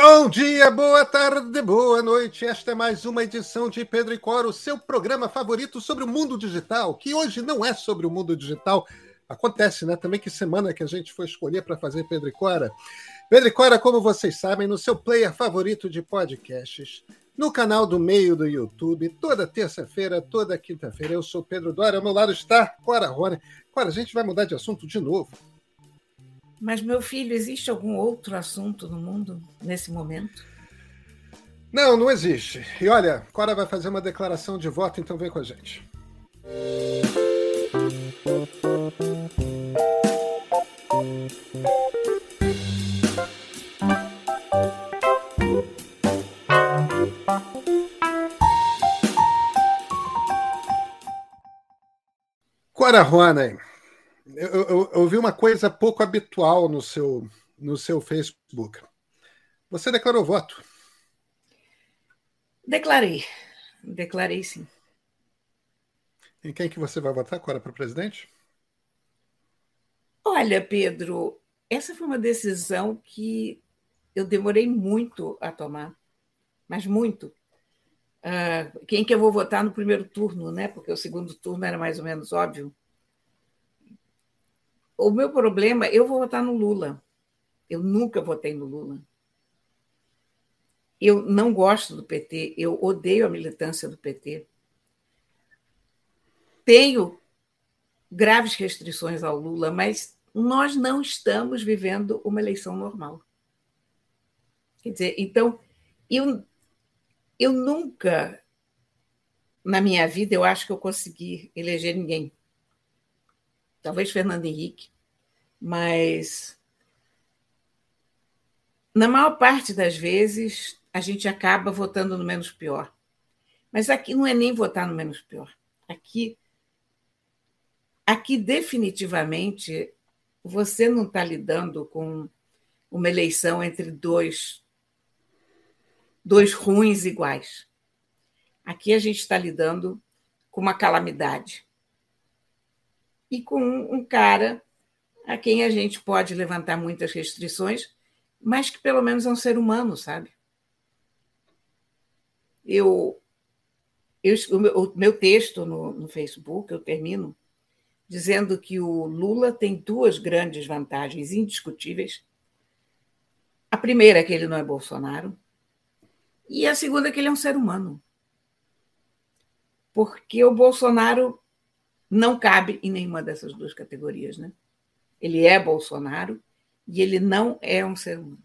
Bom dia, boa tarde, boa noite. Esta é mais uma edição de Pedro e Coro, seu programa favorito sobre o mundo digital, que hoje não é sobre o mundo digital. Acontece, né? Também que semana que a gente foi escolher para fazer Pedro e Cora. Pedro e Cora, como vocês sabem, no seu player favorito de podcasts, no canal do meio do YouTube, toda terça-feira, toda quinta-feira. Eu sou Pedro Dória, ao meu lado está Cora Rony. Cora, a gente vai mudar de assunto de novo. Mas, meu filho, existe algum outro assunto no mundo nesse momento? Não, não existe. E olha, Cora vai fazer uma declaração de voto, então vem com a gente. Cora Roney, eu, eu, eu, vi uma coisa pouco habitual no seu, no seu Facebook. Você declarou voto? Declarei. Declarei sim. Em quem que você vai votar agora para presidente? Olha, Pedro, essa foi uma decisão que eu demorei muito a tomar, mas muito. Uh, quem que eu vou votar no primeiro turno, né? Porque o segundo turno era mais ou menos óbvio. O meu problema, eu vou votar no Lula. Eu nunca votei no Lula. Eu não gosto do PT, eu odeio a militância do PT. Tenho graves restrições ao Lula, mas nós não estamos vivendo uma eleição normal. Quer dizer, então, eu, eu nunca, na minha vida, eu acho que eu consegui eleger ninguém talvez Fernando Henrique, mas na maior parte das vezes a gente acaba votando no menos pior. Mas aqui não é nem votar no menos pior. Aqui, aqui definitivamente você não está lidando com uma eleição entre dois dois ruins iguais. Aqui a gente está lidando com uma calamidade e com um cara a quem a gente pode levantar muitas restrições, mas que pelo menos é um ser humano, sabe? Eu, eu o, meu, o meu texto no, no Facebook, eu termino dizendo que o Lula tem duas grandes vantagens indiscutíveis. A primeira é que ele não é Bolsonaro, e a segunda é que ele é um ser humano. Porque o Bolsonaro não cabe em nenhuma dessas duas categorias. Né? Ele é Bolsonaro e ele não é um ser humano.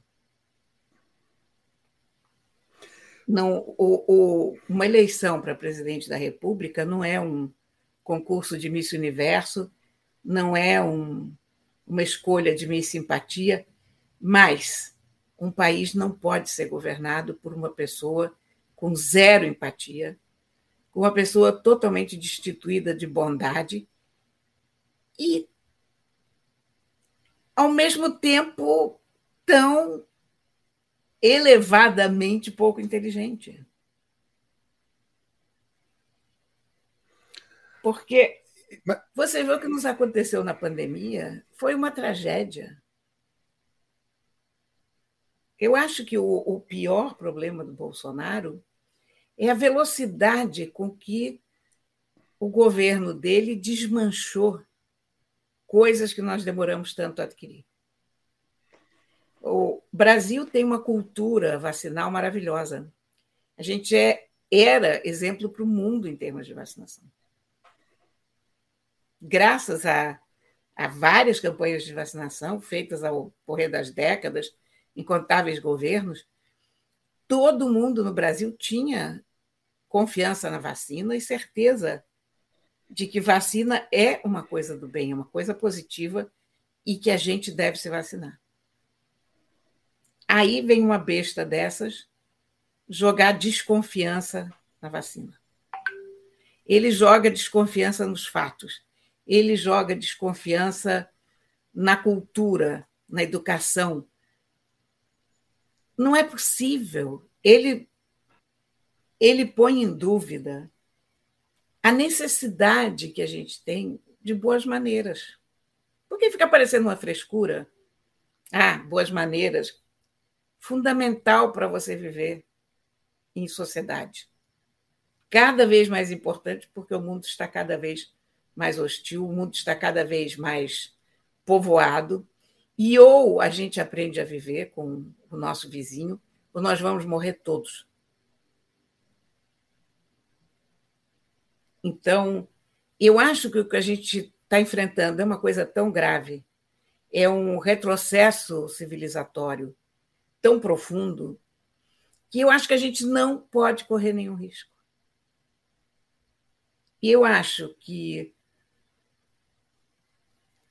Não, o, o, uma eleição para presidente da República não é um concurso de Miss Universo, não é um, uma escolha de Miss Simpatia, mas um país não pode ser governado por uma pessoa com zero empatia, uma pessoa totalmente destituída de bondade e, ao mesmo tempo, tão elevadamente pouco inteligente. Porque você viu o que nos aconteceu na pandemia? Foi uma tragédia. Eu acho que o, o pior problema do Bolsonaro é a velocidade com que o governo dele desmanchou coisas que nós demoramos tanto a adquirir. O Brasil tem uma cultura vacinal maravilhosa. A gente é, era exemplo para o mundo em termos de vacinação. Graças a, a várias campanhas de vacinação feitas ao correr das décadas, incontáveis governos, todo mundo no Brasil tinha confiança na vacina e certeza de que vacina é uma coisa do bem, é uma coisa positiva e que a gente deve se vacinar. Aí vem uma besta dessas jogar desconfiança na vacina. Ele joga desconfiança nos fatos, ele joga desconfiança na cultura, na educação, não é possível. Ele, ele põe em dúvida a necessidade que a gente tem de boas maneiras. Porque fica parecendo uma frescura. Ah, boas maneiras. fundamental para você viver em sociedade. Cada vez mais importante, porque o mundo está cada vez mais hostil, o mundo está cada vez mais povoado, e ou a gente aprende a viver com o nosso vizinho, ou nós vamos morrer todos. Então, eu acho que o que a gente está enfrentando é uma coisa tão grave, é um retrocesso civilizatório tão profundo, que eu acho que a gente não pode correr nenhum risco. E eu acho que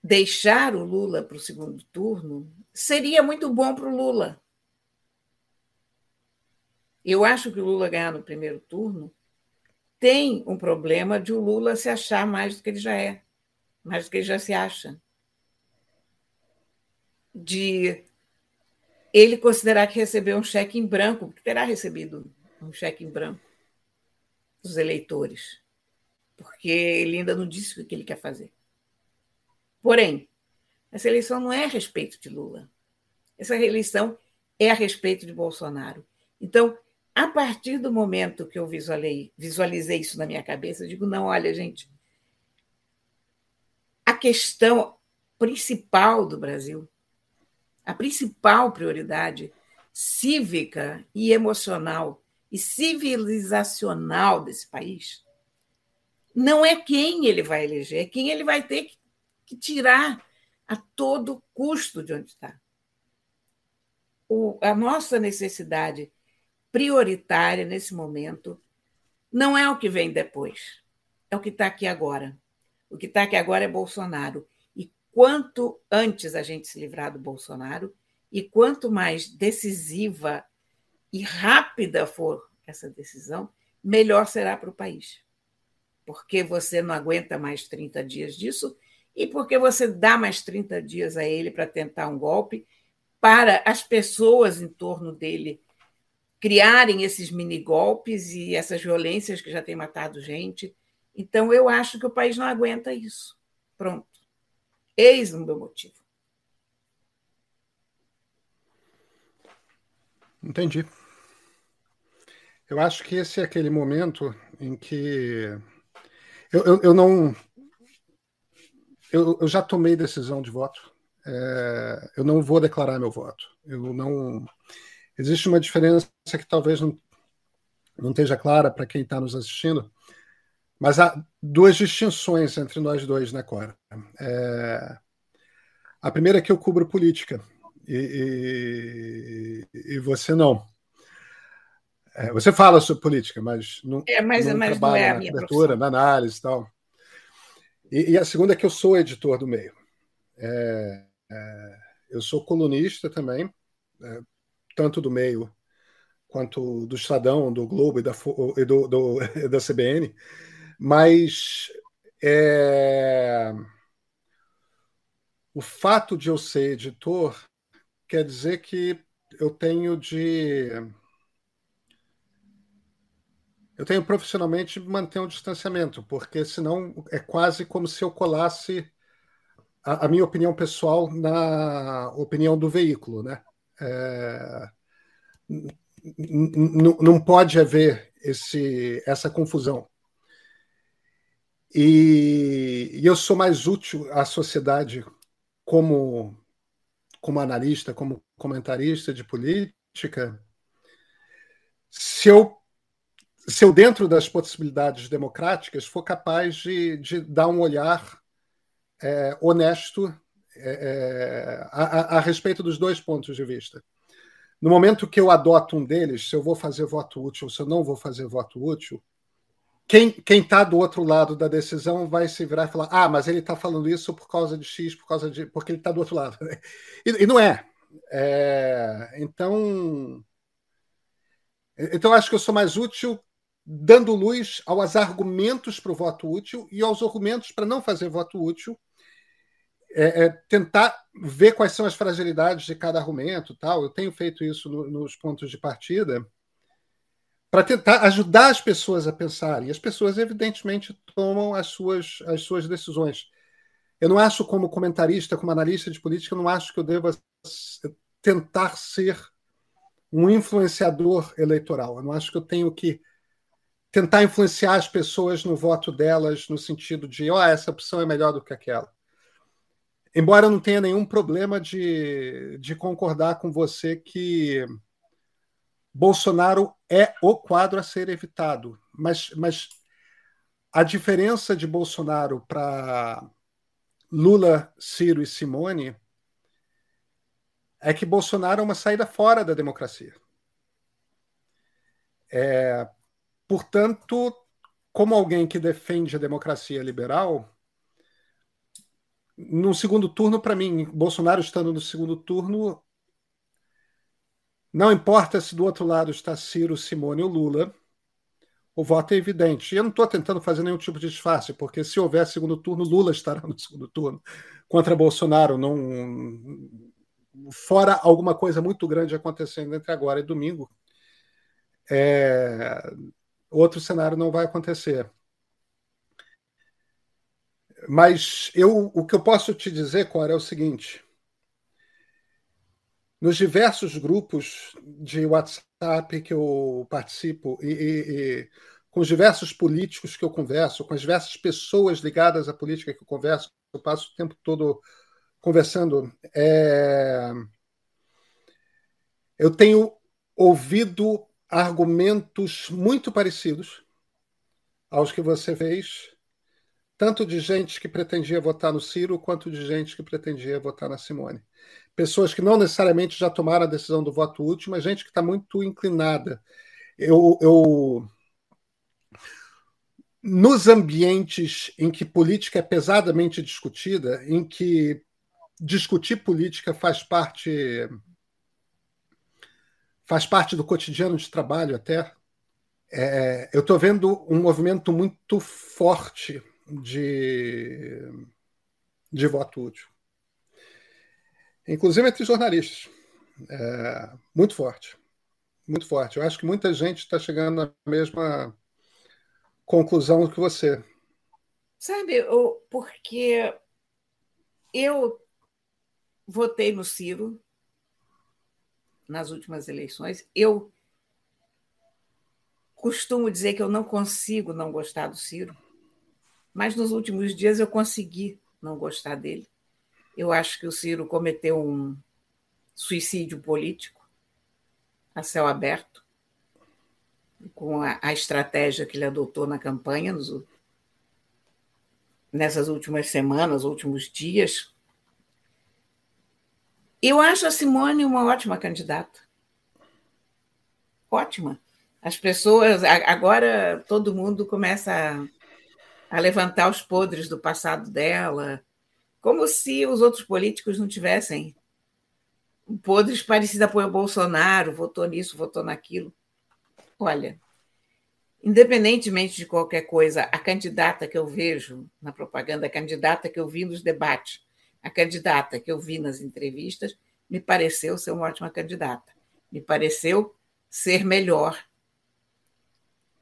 deixar o Lula para o segundo turno seria muito bom para o Lula. Eu acho que o Lula ganhar no primeiro turno tem um problema de o Lula se achar mais do que ele já é, mais do que ele já se acha. De ele considerar que recebeu um cheque em branco, porque terá recebido um cheque em branco dos eleitores, porque ele ainda não disse o que ele quer fazer. Porém, essa eleição não é a respeito de Lula. Essa eleição é a respeito de Bolsonaro. Então, a partir do momento que eu visualizei, isso na minha cabeça, eu digo: não, olha, gente, a questão principal do Brasil, a principal prioridade cívica e emocional e civilizacional desse país não é quem ele vai eleger, é quem ele vai ter que tirar a todo custo de onde está. O, a nossa necessidade prioritária nesse momento não é o que vem depois, é o que está aqui agora. O que está aqui agora é Bolsonaro. E quanto antes a gente se livrar do Bolsonaro, e quanto mais decisiva e rápida for essa decisão, melhor será para o país. Porque você não aguenta mais 30 dias disso e porque você dá mais 30 dias a ele para tentar um golpe, para as pessoas em torno dele criarem esses mini golpes e essas violências que já têm matado gente. Então, eu acho que o país não aguenta isso. Pronto. Eis o meu motivo. Entendi. Eu acho que esse é aquele momento em que eu, eu, eu não. Eu, eu, já tomei decisão de voto. É, eu não vou declarar meu voto. Eu não. Existe uma diferença que talvez não, não esteja clara para quem está nos assistindo, mas há duas distinções entre nós dois, né, Cora? É, a primeira é que eu cubro política e, e, e você não. É, você fala sobre política, mas não, é, mas, não mas trabalha não é na cobertura, na análise e tal. E, e, a segunda é que eu sou editor do meio. É, é eu sou colunista também, é, tanto do meio quanto do Estadão, do Globo e da, e do, do, da CBN, mas é, o fato de eu ser editor quer dizer que eu tenho de. Eu tenho profissionalmente manter um distanciamento, porque senão é quase como se eu colasse a, a minha opinião pessoal na opinião do veículo, né? É, não pode haver esse, essa confusão. E, e, eu sou mais útil à sociedade como, como analista, como comentarista de política, se eu, se eu dentro das possibilidades democráticas, for capaz de, de dar um olhar é, honesto é, é, a, a, a, respeito dos dois pontos de vista. No momento que eu adoto um deles, se eu vou fazer voto útil, se eu não vou fazer voto útil, quem está do outro lado da decisão vai se virar e falar: ah, mas ele está falando isso por causa de X, por causa de. porque ele está do outro lado. E, e não é. é. Então. Então, acho que eu sou mais útil dando luz aos argumentos para o voto útil e aos argumentos para não fazer voto útil é, é, tentar ver quais são as fragilidades de cada argumento, tal. Eu tenho feito isso no, nos pontos de partida para tentar ajudar as pessoas a pensar. E as pessoas, evidentemente, tomam as suas, as suas decisões. Eu não acho, como comentarista, como analista de política, eu não acho que eu deva tentar ser um influenciador eleitoral. Eu não acho que eu tenho que tentar influenciar as pessoas no voto delas no sentido de, ó, oh, essa opção é melhor do que aquela. Embora eu não tenha nenhum problema de, de concordar com você que Bolsonaro é o quadro a ser evitado, mas, mas a diferença de Bolsonaro para Lula, Ciro e Simone é que Bolsonaro é uma saída fora da democracia. É, portanto, como alguém que defende a democracia liberal, no segundo turno, para mim, Bolsonaro estando no segundo turno, não importa se do outro lado está Ciro, Simone ou Lula, o voto é evidente. E eu não estou tentando fazer nenhum tipo de disfarce, porque se houver segundo turno, Lula estará no segundo turno contra Bolsonaro. Não, fora alguma coisa muito grande acontecendo entre agora e domingo, é, outro cenário não vai acontecer. Mas eu, o que eu posso te dizer, Cora, é o seguinte: nos diversos grupos de WhatsApp que eu participo e, e, e, com os diversos políticos que eu converso, com as diversas pessoas ligadas à política que eu converso, eu passo o tempo todo conversando. É... Eu tenho ouvido argumentos muito parecidos aos que você fez tanto de gente que pretendia votar no Ciro quanto de gente que pretendia votar na Simone. Pessoas que não necessariamente já tomaram a decisão do voto útil, mas gente que está muito inclinada. Eu, eu, nos ambientes em que política é pesadamente discutida, em que discutir política faz parte faz parte do cotidiano de trabalho até, é, eu estou vendo um movimento muito forte de, de voto útil. Inclusive entre jornalistas. É, muito forte. Muito forte. Eu acho que muita gente está chegando à mesma conclusão que você. Sabe, porque eu votei no Ciro nas últimas eleições. Eu costumo dizer que eu não consigo não gostar do Ciro. Mas nos últimos dias eu consegui não gostar dele. Eu acho que o Ciro cometeu um suicídio político a céu aberto, com a, a estratégia que ele adotou na campanha nos, nessas últimas semanas, últimos dias. Eu acho a Simone uma ótima candidata. Ótima. As pessoas, agora todo mundo começa a a levantar os podres do passado dela, como se os outros políticos não tivessem podres parecidos apoio ao Bolsonaro, votou nisso, votou naquilo. Olha, independentemente de qualquer coisa, a candidata que eu vejo na propaganda, a candidata que eu vi nos debates, a candidata que eu vi nas entrevistas, me pareceu ser uma ótima candidata. Me pareceu ser melhor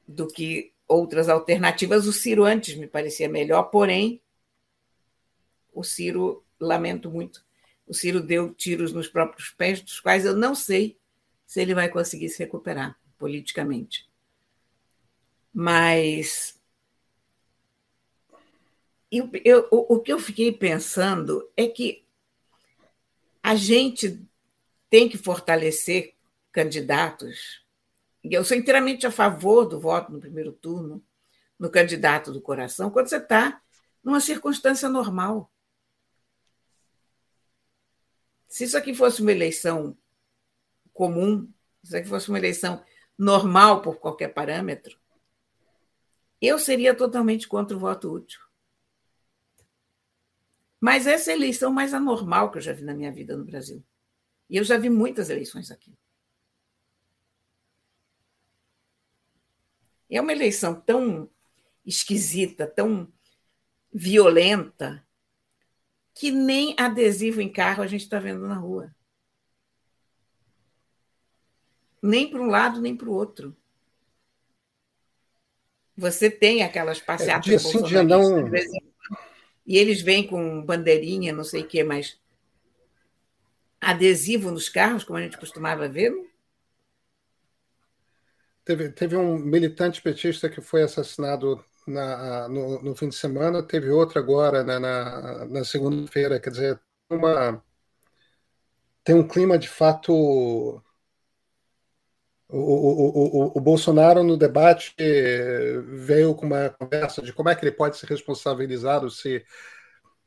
do que outras alternativas. O Ciro antes me parecia melhor, porém, o Ciro, lamento muito, o Ciro deu tiros nos próprios pés, dos quais eu não sei se ele vai conseguir se recuperar politicamente. Mas eu, eu, o, que eu fiquei pensando é que a gente tem que fortalecer candidatos eu sou inteiramente a favor do voto no primeiro turno, no candidato do coração, quando você está numa circunstância normal. Se isso aqui fosse uma eleição comum, se isso aqui fosse uma eleição normal por qualquer parâmetro, eu seria totalmente contra o voto útil. Mas essa é a eleição mais anormal que eu já vi na minha vida no Brasil. E eu já vi muitas eleições aqui. É uma eleição tão esquisita, tão violenta, que nem adesivo em carro a gente está vendo na rua. Nem para um lado, nem para o outro. Você tem aquelas passeatas é, dia sim, dia não... e eles vêm com bandeirinha, não sei o quê, mas adesivo nos carros, como a gente costumava ver, teve, teve um militante petista que foi assassinado na, no, no, fim de semana, teve outro agora né, na, na segunda-feira. Quer dizer, uma, tem um clima de fato. O, o, o, o, Bolsonaro, no debate, veio com uma conversa de como é que ele pode ser responsabilizado se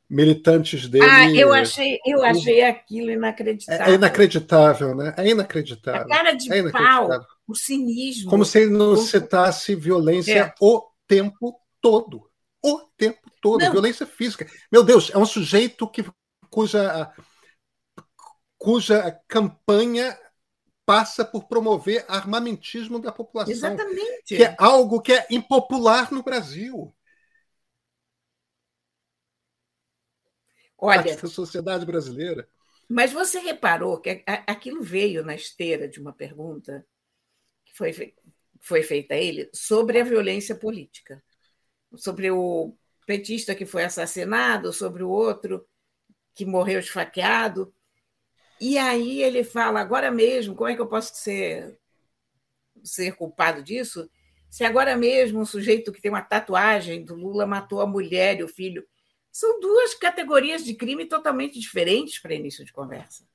militantes dele. Ah, eu achei, eu achei aquilo inacreditável. É, inacreditável, né? É inacreditável. A cara de é pau, o cinismo. Como se ele não citasse violência é. o tempo todo. O tempo todo. Não. Violência física. Meu Deus, é um sujeito que, cuja, cuja campanha passa por promover armamentismo da população. Exatamente. Que é algo que é impopular no Brasil. Olha, da sociedade brasileira. Mas você reparou que aquilo veio na esteira de uma pergunta que foi, foi feita a ele sobre a violência política, sobre o petista que foi assassinado, sobre o outro que morreu esfaqueado. E aí ele fala, agora mesmo, como é que eu posso ser, ser culpado disso? Se agora mesmo um sujeito que tem uma tatuagem do Lula matou a mulher e o filho. São duas categorias de crime totalmente diferentes para início de conversa.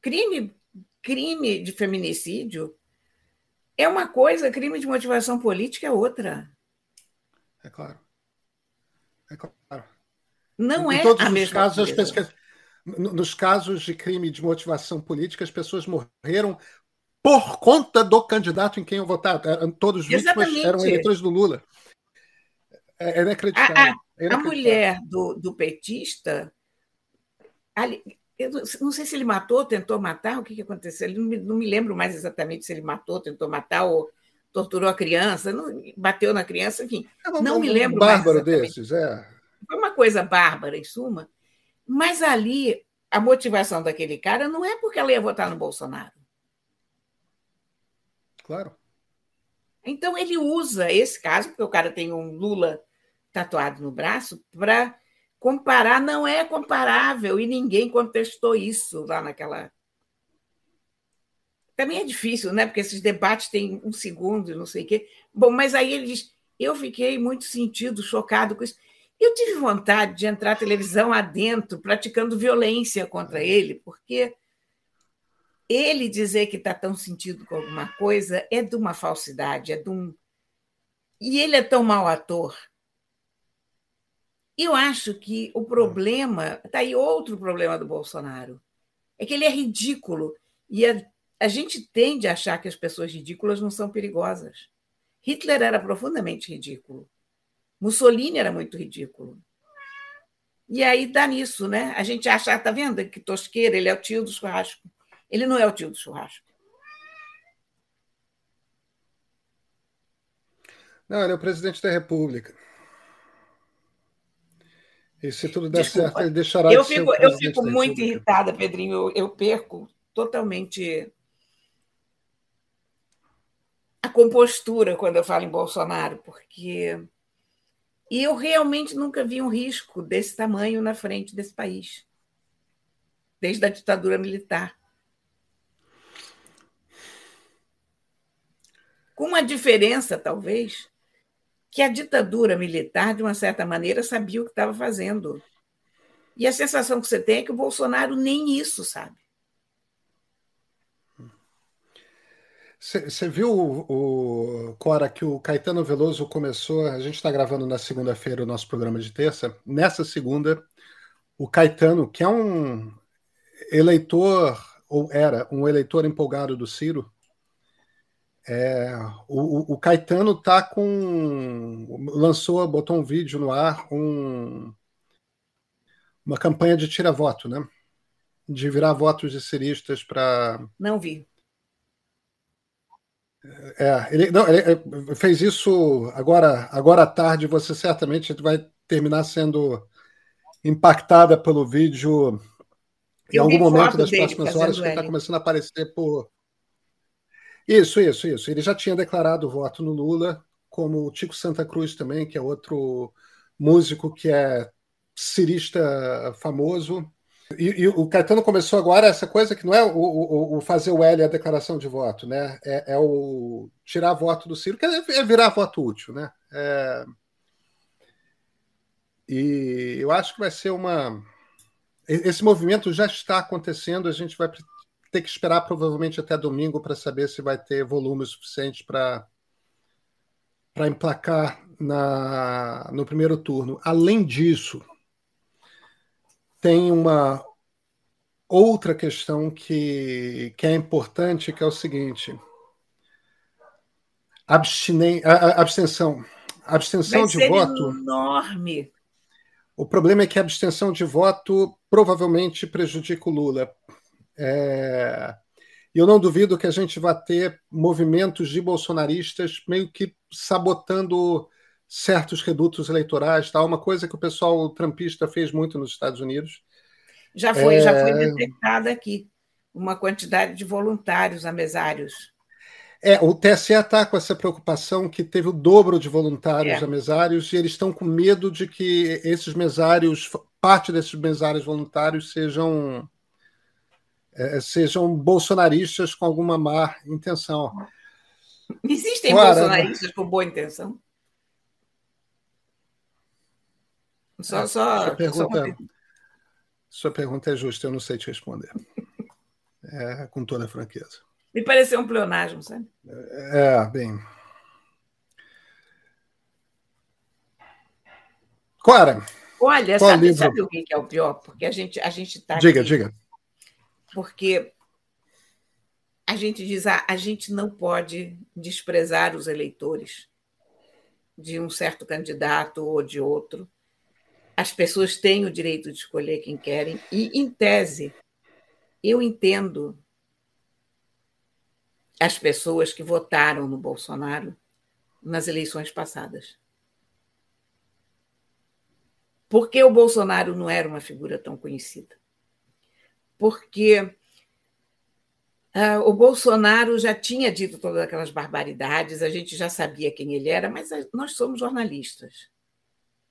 Crime, crime de feminicídio é uma coisa, crime de motivação política é outra. É claro. É claro. Não em é todos os casos, coisa. Nos casos de crime de motivação política, as pessoas morreram por conta do candidato em quem eu votava. Todos vítimas Exatamente. eram eleitores do Lula. É, é inacreditável. A, a, é a mulher do, do petista, ali, eu não sei se ele matou, tentou matar, o que, que aconteceu? Ele não me, não me lembro mais exatamente se ele matou, tentou matar ou torturou a criança, não, bateu na criança, enfim. É um, não um, me lembro um bárbaro desses, é. Foi uma coisa bárbara, em suma. Mas ali, a motivação daquele cara não é porque ela ia votar no Bolsonaro. Claro. Então ele usa esse caso, porque o cara tem um Lula tatuado no braço para comparar, não é comparável e ninguém contestou isso lá naquela. Também é difícil, né? Porque esses debates têm um segundo, não sei o quê. Bom, mas aí ele diz: eu fiquei muito sentido, chocado com isso. Eu tive vontade de entrar televisão adentro, praticando violência contra ele, porque ele dizer que está tão sentido com alguma coisa é de uma falsidade, é de um. E ele é tão mau ator eu acho que o problema, está aí outro problema do Bolsonaro, é que ele é ridículo. E a, a gente tende a achar que as pessoas ridículas não são perigosas. Hitler era profundamente ridículo. Mussolini era muito ridículo. E aí dá nisso, né? A gente acha, tá vendo que tosqueira, ele é o tio do churrasco. Ele não é o tio do churrasco. Não, ele é o presidente da República. E se tudo der Desculpa. certo, ele deixará eu de fico, Eu fico muito irritada, Pedrinho. Eu, eu perco totalmente a compostura quando eu falo em Bolsonaro, porque e eu realmente nunca vi um risco desse tamanho na frente desse país, desde a ditadura militar. Com uma diferença, talvez, que a ditadura militar, de uma certa maneira, sabia o que estava fazendo. E a sensação que você tem é que o Bolsonaro nem isso sabe. Você viu, o, Cora, que o Caetano Veloso começou. A gente está gravando na segunda-feira o nosso programa de terça. Nessa segunda, o Caetano, que é um eleitor, ou era um eleitor empolgado do Ciro, é, o, o, Caetano tá com. lançou, botou um vídeo no ar, um, uma campanha de tira-voto, né? De virar votos de ciristas para. Não vi. É, ele, não, ele fez isso agora, agora à tarde. Você certamente vai terminar sendo impactada pelo vídeo em algum momento das próximas horas, que está começando a aparecer por isso, isso, isso. Ele já tinha declarado voto no Lula, como o Tico Santa Cruz também, que é outro músico que é cirista famoso. E, e, o Caetano começou agora essa coisa que não é o, o, o fazer o L a declaração de voto, né? É, é, o tirar voto do Ciro, que é, virar voto útil, né? É... E eu acho que vai ser uma. Esse movimento já está acontecendo, a gente vai ter que esperar provavelmente até domingo para saber se vai ter volume suficiente para para emplacar na, no primeiro turno. Além disso, tem uma outra questão que, que é importante, que é o seguinte: abstinen, a, a, abstenção. A abstenção Vai de voto. enorme. O problema é que a abstenção de voto provavelmente prejudica o Lula. É... Eu não duvido que a gente vá ter movimentos de bolsonaristas meio que sabotando certos redutos eleitorais, tal, uma coisa que o pessoal trampista fez muito nos Estados Unidos. Já foi, é... já foi detectada aqui uma quantidade de voluntários a mesários. É, o TSE está com essa preocupação que teve o dobro de voluntários é. a mesários e eles estão com medo de que esses mesários, parte desses mesários voluntários sejam é, sejam bolsonaristas com alguma má intenção. Existem bolsonaristas com boa intenção? Só, só, sua, pergunta, só sua pergunta é justa, eu não sei te responder. É, com toda a franqueza. Me pareceu um pleonasmo, sabe? É, bem. Clara. Olha, sabe, sabe, o que é o pior? Porque a gente a gente está. Diga, aqui, diga. Porque a gente diz, ah, a gente não pode desprezar os eleitores de um certo candidato ou de outro as pessoas têm o direito de escolher quem querem, e, em tese, eu entendo as pessoas que votaram no Bolsonaro nas eleições passadas. Porque o Bolsonaro não era uma figura tão conhecida. Porque uh, o Bolsonaro já tinha dito todas aquelas barbaridades, a gente já sabia quem ele era, mas nós somos jornalistas.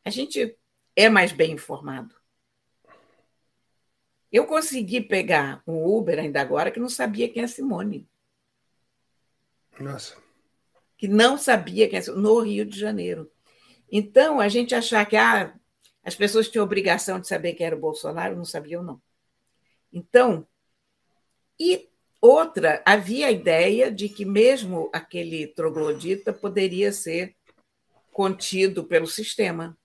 A gente é mais bem informado. Eu consegui pegar um Uber ainda agora que não sabia quem é Simone. Nossa. Que não sabia quem é Simone, no Rio de Janeiro. Então, a gente achar que ah, as pessoas tinham obrigação de saber quem era o Bolsonaro, não sabiam, não. Então, e outra, havia a ideia de que mesmo aquele troglodita poderia ser contido pelo sistema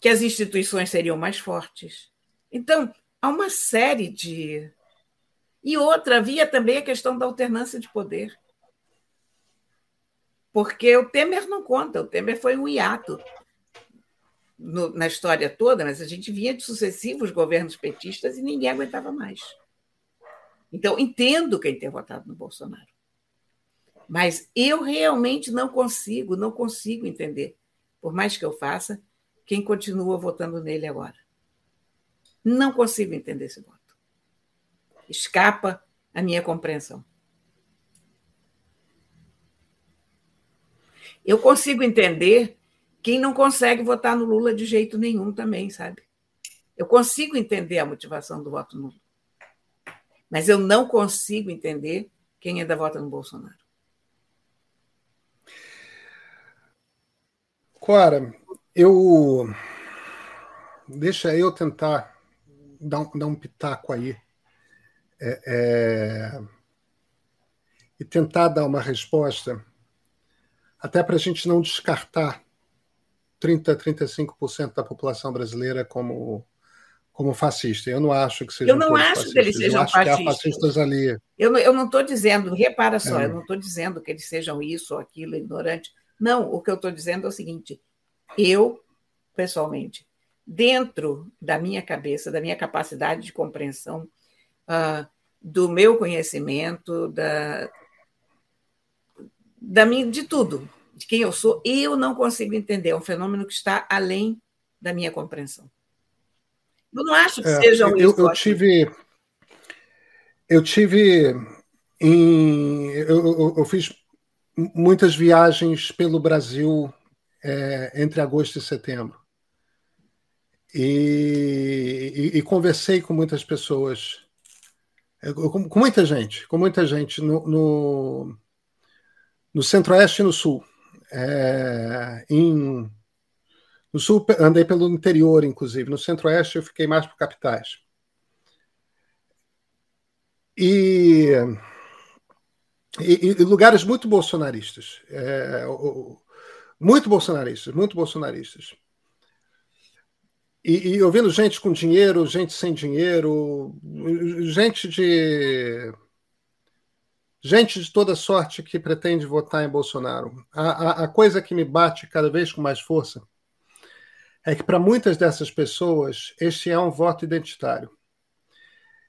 que as instituições seriam mais fortes. Então, há uma série de. E outra, havia também a questão da alternância de poder. Porque o Temer não conta, o Temer foi um hiato no, na história toda, mas a gente vinha de sucessivos governos petistas e ninguém aguentava mais. Então, entendo quem tem votado no Bolsonaro. Mas eu realmente não consigo, não consigo entender por mais que eu faça, quem continua votando nele agora. Não consigo entender esse voto. Escapa a minha compreensão. Eu consigo entender quem não consegue votar no Lula de jeito nenhum também, sabe? Eu consigo entender a motivação do voto nulo. Mas eu não consigo entender quem ainda vota no Bolsonaro. Clara, eu. Deixa eu tentar dar um, dar um pitaco aí. É, é... E tentar dar uma resposta, até para a gente não descartar 30, 35% da população brasileira como, como fascista. Eu não acho que sejam Eu não acho fascistas. que eles sejam eu fascistas. fascistas ali. Eu, não estou dizendo, repara só, é. eu não estou dizendo que eles sejam isso ou aquilo, ignorante. Não, o que eu estou dizendo é o seguinte: eu, pessoalmente, dentro da minha cabeça, da minha capacidade de compreensão, uh, do meu conhecimento, da, da minha, de tudo, de quem eu sou, eu não consigo entender. É um fenômeno que está além da minha compreensão. Eu não acho que é, sejam eu, eu tive eu tive em eu, eu, eu fiz muitas viagens pelo Brasil é, entre agosto e setembro. e, e, e conversei com muitas pessoas, com, com, muita gente, com muita gente no, no, no Centro-Oeste e no Sul. É, em, no Sul, andei pelo interior, inclusive. No Centro-Oeste, eu fiquei mais por capitais. E, e, e, lugares muito bolsonaristas. É, muito bolsonaristas, muito bolsonaristas. E, e ouvindo gente com dinheiro, gente sem dinheiro, gente de gente de toda sorte que pretende votar em Bolsonaro. A, a, a coisa que me bate cada vez com mais força é que para muitas dessas pessoas este é um voto identitário.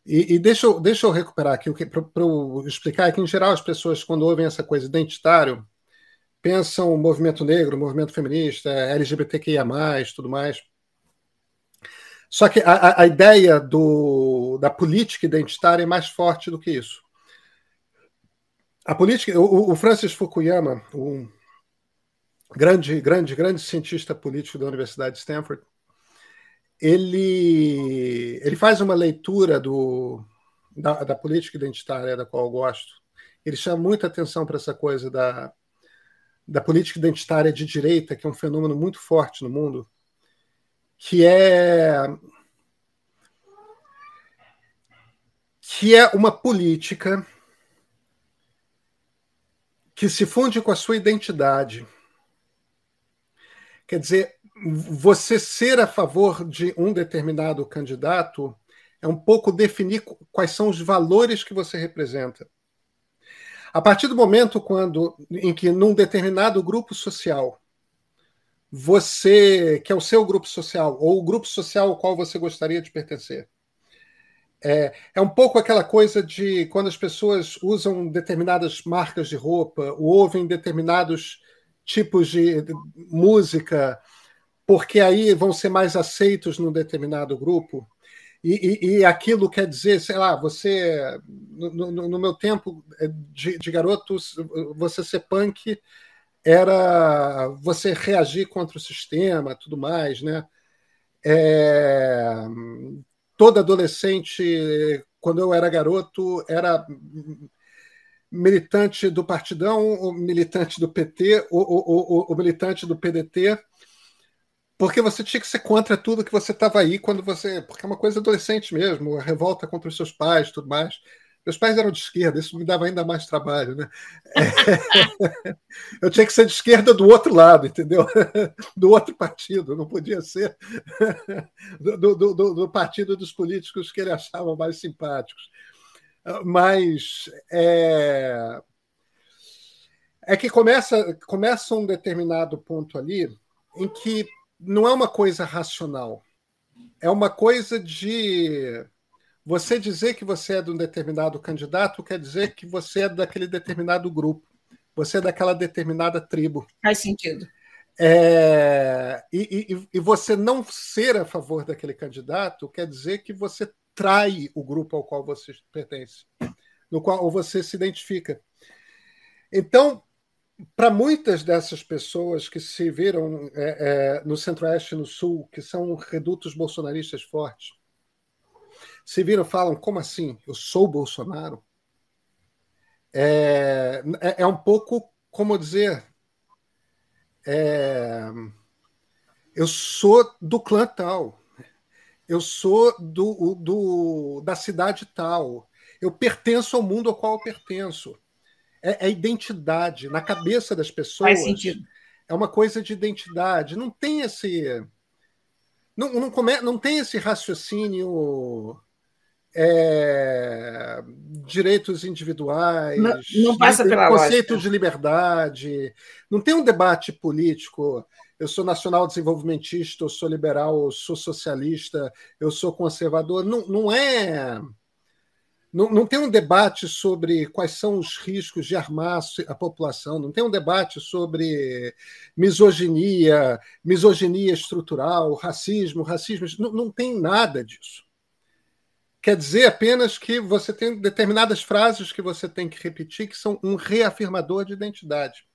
E, e deixa, eu, deixa eu recuperar aqui para explicar que, em geral, as pessoas, quando ouvem essa coisa identitário, pensam movimento negro, movimento feminista, LGBTQIA, tudo mais. Só que a, a ideia do, da política identitária é mais forte do que isso. A política, o, o Francis Fukuyama, um grande, grande, grande cientista político da Universidade de Stanford, ele, ele faz uma leitura do, da, da política identitária da qual eu gosto. Ele chama muita atenção para essa coisa da, da política identitária de direita, que é um fenômeno muito forte no mundo, que é que é uma política que se funde com a sua identidade. Quer dizer, você ser a favor de um determinado candidato é um pouco definir quais são os valores que você representa. A partir do momento quando, em que num determinado grupo social você, que é o seu grupo social, ou o grupo social ao qual você gostaria de pertencer, é, é um pouco aquela coisa de quando as pessoas usam determinadas marcas de roupa, ou ouvem determinados tipos de, música, porque aí vão ser mais aceitos num determinado grupo. E, e, e, aquilo quer dizer, sei lá, você, no, no, no meu tempo de, de garotos, você ser punk era você reagir contra o sistema, tudo mais, né? É, todo adolescente, quando eu era garoto, era militante do Partidão, ou militante do PT, ou, ou, ou, ou militante do PDT, porque você tinha que ser contra tudo que você estava aí quando você. Porque é uma coisa adolescente mesmo, a revolta contra os seus pais tudo mais. Meus pais eram de esquerda, isso me dava ainda mais trabalho, né? É... Eu tinha que ser de esquerda do outro lado, entendeu? Do outro partido, não podia ser do, do, do, do partido dos políticos que ele achava mais simpáticos. Mas é, é que começa, começa um determinado ponto ali em que não é uma coisa racional, é uma coisa de você dizer que você é de um determinado candidato quer dizer que você é daquele determinado grupo, você é daquela determinada tribo. Faz sentido. É, e, e, e, você não ser a favor daquele candidato quer dizer que você trai o grupo ao qual você pertence, no qual você se identifica. Então, para muitas dessas pessoas que se viram é, é, no Centro-Oeste e no Sul, que são redutos bolsonaristas fortes, se viram falam, como assim? Eu sou Bolsonaro? É, é, é um pouco como dizer. É, eu sou do clã tal, eu sou do, do, da cidade tal, eu pertenço ao mundo ao qual eu pertenço. É, é identidade. Na cabeça das pessoas. Faz sentido. É uma coisa de identidade. Não tem esse. Não, não, come, não tem esse raciocínio é, direitos individuais, não, não passa pela conceito lógica. de liberdade. Não tem um debate político. Eu sou nacional desenvolvimentista, eu sou liberal, eu sou socialista, eu sou conservador. Não, não é. Não, não tem um debate sobre quais são os riscos de armar a população, não tem um debate sobre misoginia, misoginia estrutural, racismo, racismo. Não, não tem nada disso quer dizer apenas que você tem determinadas frases que você tem que repetir que são um reafirmador de identidade.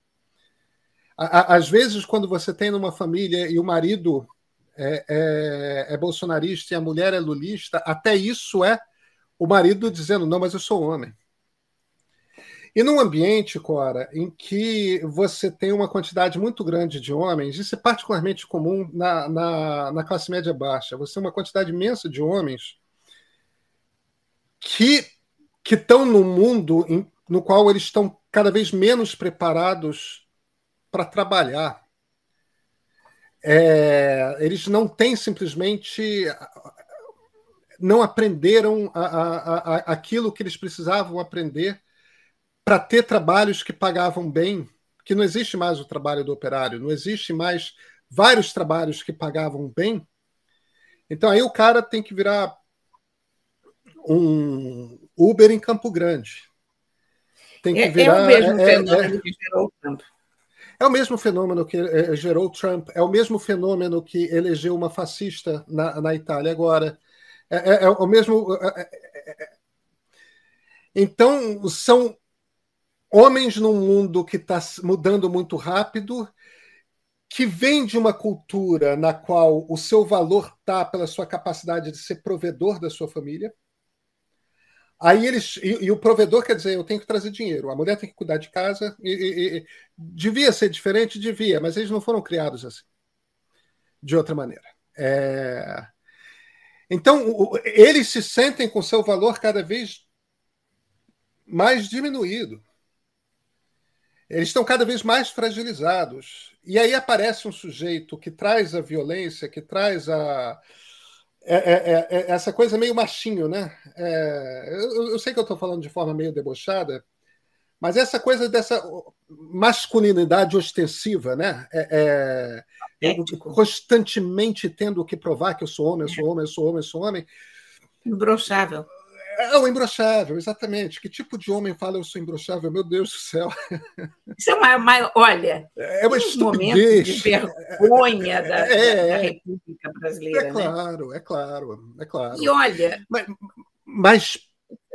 Às vezes, quando você tem numa família e o marido é, é, é bolsonarista e a mulher é lulista, até isso é o marido dizendo: não, mas eu sou homem. E num ambiente, Cora, em que você tem uma quantidade muito grande de homens, isso é particularmente comum na, na, na classe média baixa, você tem uma quantidade imensa de homens que que estão num mundo em, no qual eles estão cada vez menos preparados para trabalhar. É, eles não têm simplesmente não aprenderam a, a, a, aquilo que eles precisavam aprender para ter trabalhos que pagavam bem, que não existe mais o trabalho do operário, não existe mais vários trabalhos que pagavam bem. Então aí o cara tem que virar um Uber em Campo Grande. Tem que virar, é, é o mesmo é, fenômeno é, que gerou o Trump. É o mesmo fenômeno que é, gerou Trump, é o mesmo fenômeno que elegeu uma fascista na, na Itália agora. É, é, é o mesmo. Então, são homens num mundo que está mudando muito rápido, que vem de uma cultura na qual o seu valor está pela sua capacidade de ser provedor da sua família. Aí eles. E, e, o provedor quer dizer, eu tenho que trazer dinheiro, a mulher tem que cuidar de casa. E, e, e, devia ser diferente, devia, mas eles não foram criados assim. De outra maneira. É... Então, eles se sentem com seu valor cada vez mais diminuído eles estão cada vez mais fragilizados. E aí aparece um sujeito que traz a violência, que traz a. É, é, é, é essa coisa meio machinho, né? É, eu, eu, sei que eu estou falando de forma meio debochada, mas essa coisa dessa masculinidade ostensiva, né? É, constantemente tendo que provar que eu sou homem, eu sou homem, eu sou homem, eu sou homem. Imbrochável. É o imbrochável, exatamente. Que tipo de homem fala eu sou imbrochável? Meu Deus do céu. Isso é uma, uma olha, é uma estupidez. de vergonha da, é, da, República Brasileira. É claro, né? é claro, é claro. E olha, mas, mas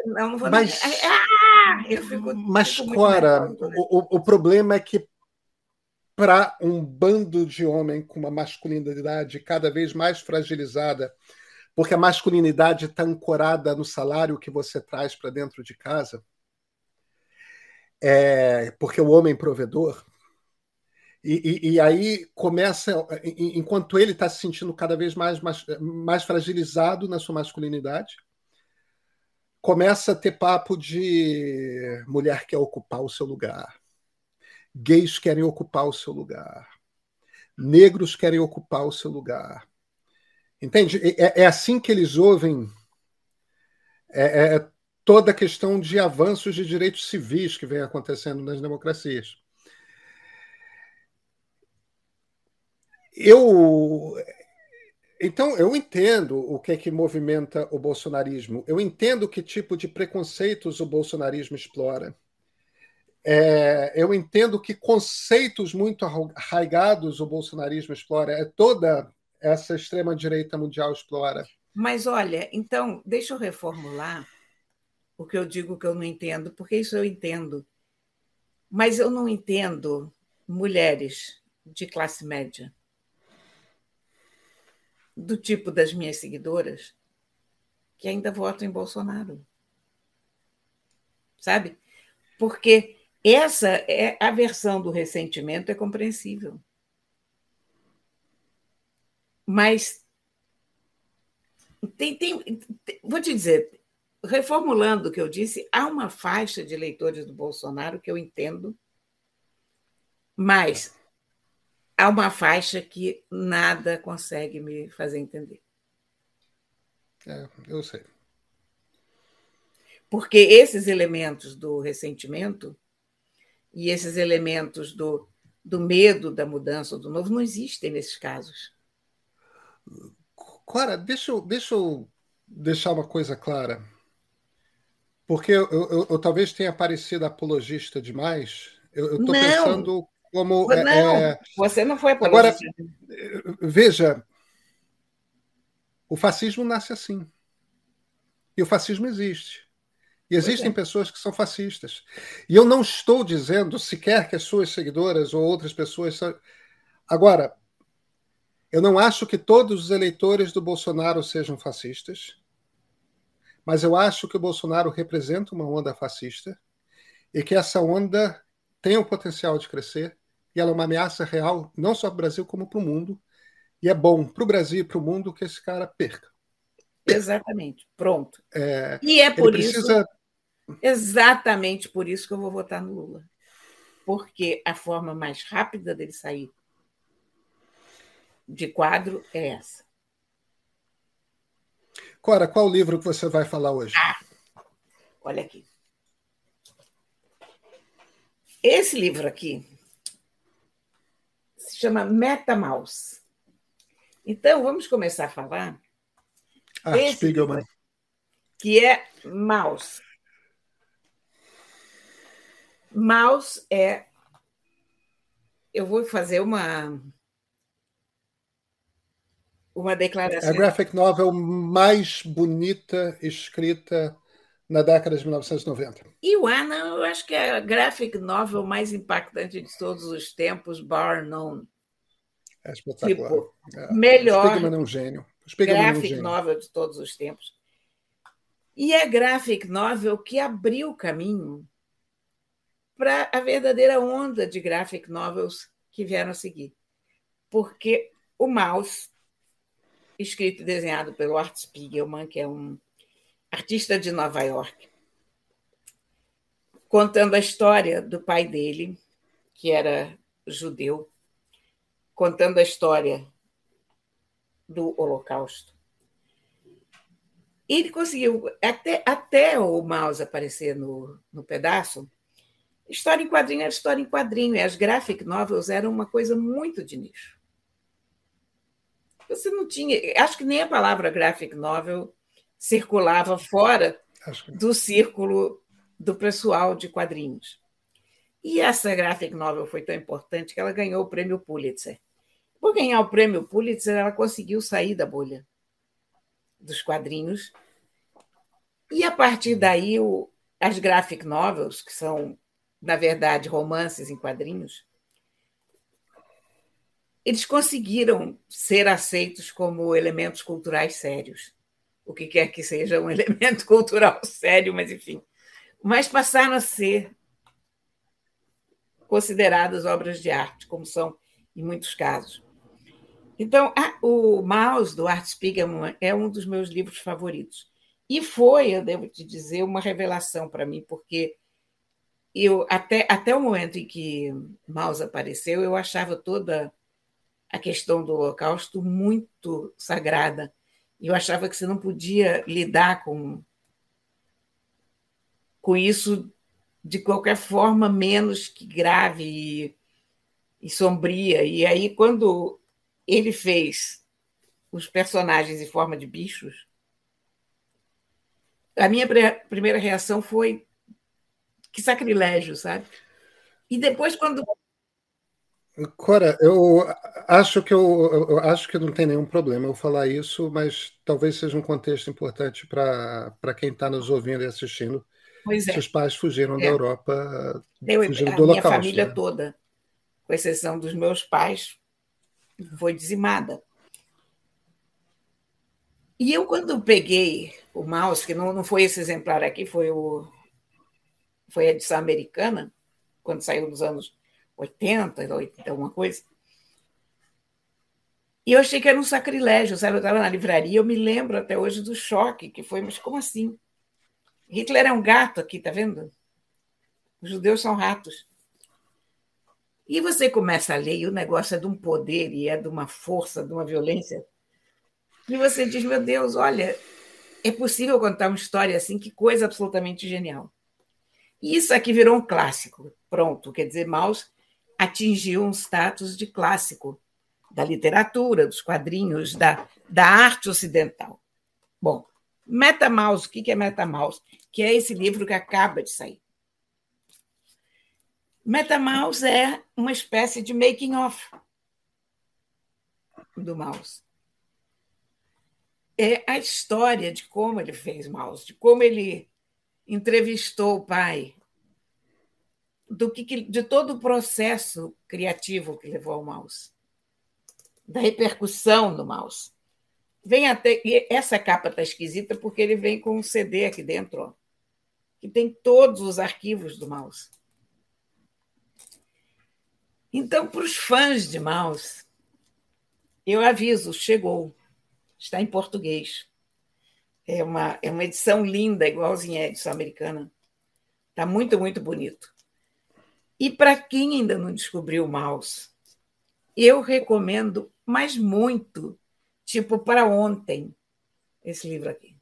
não, não vou mas, ah, eu fico, mas fico Cora, o, o problema é que para um bando de homem com uma masculinidade cada vez mais fragilizada porque a masculinidade está ancorada no salário que você traz para dentro de casa, é, porque o homem provedor. E, e, e, aí começa, enquanto ele está se sentindo cada vez mais, mais, mais fragilizado na sua masculinidade, começa a ter papo de mulher quer ocupar o seu lugar, gays querem ocupar o seu lugar, negros querem ocupar o seu lugar, Entende? É, é assim que eles ouvem é, é, é, toda a questão de avanços de direitos civis que vem acontecendo nas democracias. Eu então eu entendo o que é que movimenta o bolsonarismo. Eu entendo que tipo de preconceitos o bolsonarismo explora. É, eu entendo que conceitos muito arraigados o bolsonarismo explora. É toda essa extrema-direita mundial explora. Mas olha, então, deixa eu reformular o que eu digo que eu não entendo, porque isso eu entendo. Mas eu não entendo mulheres de classe média, do tipo das minhas seguidoras, que ainda votam em Bolsonaro. Sabe? Porque essa é a versão do ressentimento é compreensível. Mas tem, tem, tem, vou te dizer, reformulando o que eu disse, há uma faixa de eleitores do Bolsonaro que eu entendo, mas há uma faixa que nada consegue me fazer entender. É, eu sei. Porque esses elementos do ressentimento e esses elementos do, do medo da mudança, do novo, não existem nesses casos. Clara, deixa eu, deixa eu deixar uma coisa clara. Porque eu, eu, eu talvez tenha parecido apologista demais. Eu estou pensando como. É, não, é... você não foi apologista. Agora, veja, o fascismo nasce assim. E o fascismo existe. E existem é. pessoas que são fascistas. E eu não estou dizendo sequer que as suas seguidoras ou outras pessoas. São... Agora, Eu não acho que todos os eleitores do Bolsonaro sejam fascistas, mas eu acho que o Bolsonaro representa uma onda fascista e que essa onda tem o potencial de crescer e ela é uma ameaça real, não só para o Brasil, como para o mundo. E é bom para o Brasil e para o mundo que esse cara perca. Exatamente. Pronto. É, e é por precisa... isso, exatamente por isso que eu vou votar no Lula. Porque a forma mais rápida dele sair de quadro é essa. Cora, qual livro que você vai falar hoje? Ah, olha aqui. Esse livro aqui se chama MetaMouse. Então, vamos começar a falar. Ah, Spiegelman. Que é mouse. Mouse é. Eu vou fazer uma. Uma declaração. É a graphic novel mais bonita escrita na década de 1990. E o Ana, eu acho que é a graphic novel mais impactante de todos os tempos, bar none. É espetacular. Tipo, é. Melhor. Spiegelman é um gênio. Spiegelman graphic é um gênio. novel de todos os tempos. E é graphic novel que abriu o caminho para a verdadeira onda de graphic novels que vieram a seguir. Porque o Mouse, escrito e desenhado pelo Art Spiegelman, que é um artista de Nova York, contando a história do pai dele, que era judeu, contando a história do Holocausto. Ele conseguiu, até, até o Mouse aparecer no, no pedaço, história em quadrinho era história em quadrinho, e as graphic novels eram uma coisa muito de nicho. Você não tinha. Acho que nem a palavra graphic novel circulava fora do círculo do pessoal de quadrinhos. E essa graphic novel foi tão importante que ela ganhou o prêmio Pulitzer. Por ganhar o prêmio Pulitzer, ela conseguiu sair da bolha dos quadrinhos. E a partir daí, o, as graphic novels, que são, na verdade, romances em quadrinhos, eles conseguiram ser aceitos como elementos culturais sérios o que quer que seja um elemento cultural sério, mas enfim. Mas passaram a ser consideradas obras de arte, como são em muitos casos. Então, o Maus, do Art Spiegelman, é um dos meus livros favoritos. E foi, eu devo te dizer, uma revelação para mim, porque eu até, até o momento em que Maus apareceu, eu achava toda a questão do Holocausto muito sagrada eu achava que você não podia lidar com, com isso de qualquer forma menos que grave e, e sombria. E aí, quando ele fez os personagens em forma de bichos, a minha primeira reação foi que sacrilégio, sabe? E depois, quando Cora, eu acho que eu, eu, acho que não tem nenhum problema eu falar isso, mas talvez seja um contexto importante para quem está nos ouvindo e assistindo. Pois é. Seus pais fugiram é. da Europa, eu, fugiram a do minha Holocausto. família né? toda, com exceção dos meus pais, foi dizimada. E eu, quando peguei o mouse, que não, não foi esse exemplar aqui, foi, o, foi a edição americana, quando saiu nos anos 80, 80, alguma coisa. E eu achei que era um sacrilégio, sabe? Eu estava na livraria, eu me lembro até hoje do choque que foi, mas como assim? Hitler é um gato aqui, tá vendo? Os judeus são ratos. E você começa a ler, e o negócio é de um poder, e é de uma força, de uma violência. E você diz, meu Deus, olha, é possível contar uma história assim, que coisa absolutamente genial. E isso aqui virou um clássico. Pronto, quer dizer, Maus atingiu um status de clássico da literatura, dos quadrinhos, da, da arte ocidental. Bom, Metamaus, o que é Metamaus? Que é esse livro que acaba de sair. Metamaus é uma espécie de making of do Maus. É a história de como ele fez Maus, de como ele entrevistou o pai, do que, de todo o processo criativo que levou ao mouse. da repercussão do mouse. Vem até e essa capa está esquisita porque ele vem com um CD aqui dentro, ó, que tem todos os arquivos do mouse. Então, para os fãs de mouse, eu aviso, chegou, está em português. É uma, é uma edição linda, igualzinha a edição americana. Está muito, muito bonito. E para quem ainda não descobriu o mouse, eu recomendo, mas muito, tipo para ontem, esse livro aqui.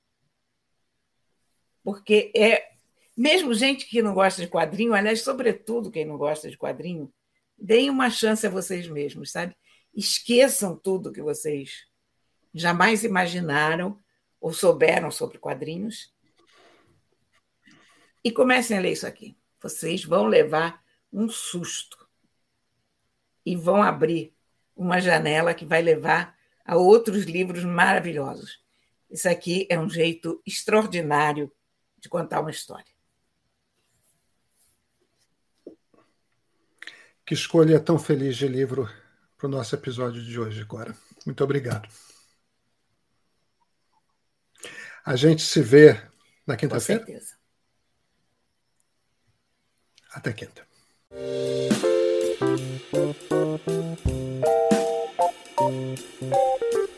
Porque é. Mesmo gente que não gosta de quadrinho, aliás, sobretudo quem não gosta de quadrinho, deem uma chance a vocês mesmos, sabe? Esqueçam tudo que vocês jamais imaginaram ou souberam sobre quadrinhos e comecem a ler isso aqui. Vocês vão levar um susto e vão abrir uma janela que vai levar a outros livros maravilhosos. Isso aqui é um jeito extraordinário de contar uma história. Que escolha tão feliz de livro para o nosso episódio de hoje, Cora. Muito obrigado. A gente se vê na quinta-feira? Com certeza. Até quinta. Thank you.